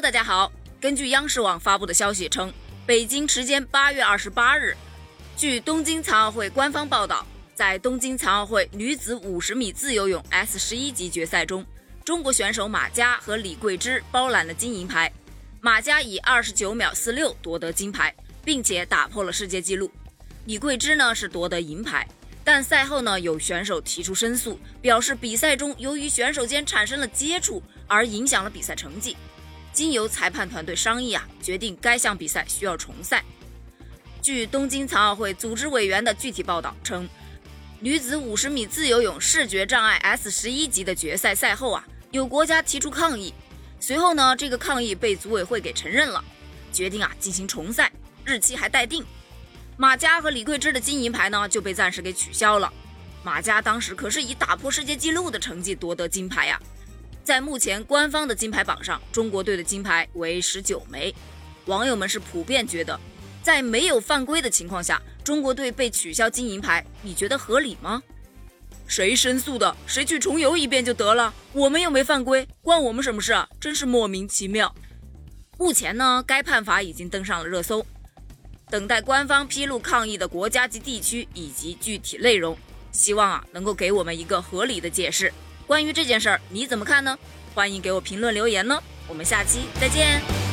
大家好。根据央视网发布的消息称，北京时间八月二十八日，据东京残奥会官方报道，在东京残奥会女子五十米自由泳 S 十一级决赛中，中国选手马佳和李桂芝包揽了金银牌。马佳以二十九秒四六夺得金牌，并且打破了世界纪录。李桂芝呢是夺得银牌，但赛后呢有选手提出申诉，表示比赛中由于选手间产生了接触而影响了比赛成绩。经由裁判团队商议啊，决定该项比赛需要重赛。据东京残奥会组织委员的具体报道称，女子五十米自由泳视觉障碍 S 十一级的决赛赛后啊，有国家提出抗议，随后呢，这个抗议被组委会给承认了，决定啊进行重赛，日期还待定。马佳和李桂芝的金银牌呢就被暂时给取消了。马佳当时可是以打破世界纪录的成绩夺得金牌呀。在目前官方的金牌榜上，中国队的金牌为十九枚。网友们是普遍觉得，在没有犯规的情况下，中国队被取消金银牌，你觉得合理吗？谁申诉的，谁去重游一遍就得了。我们又没犯规，关我们什么事啊？真是莫名其妙。目前呢，该判罚已经登上了热搜，等待官方披露抗议的国家及地区以及具体内容，希望啊能够给我们一个合理的解释。关于这件事儿，你怎么看呢？欢迎给我评论留言呢。我们下期再见。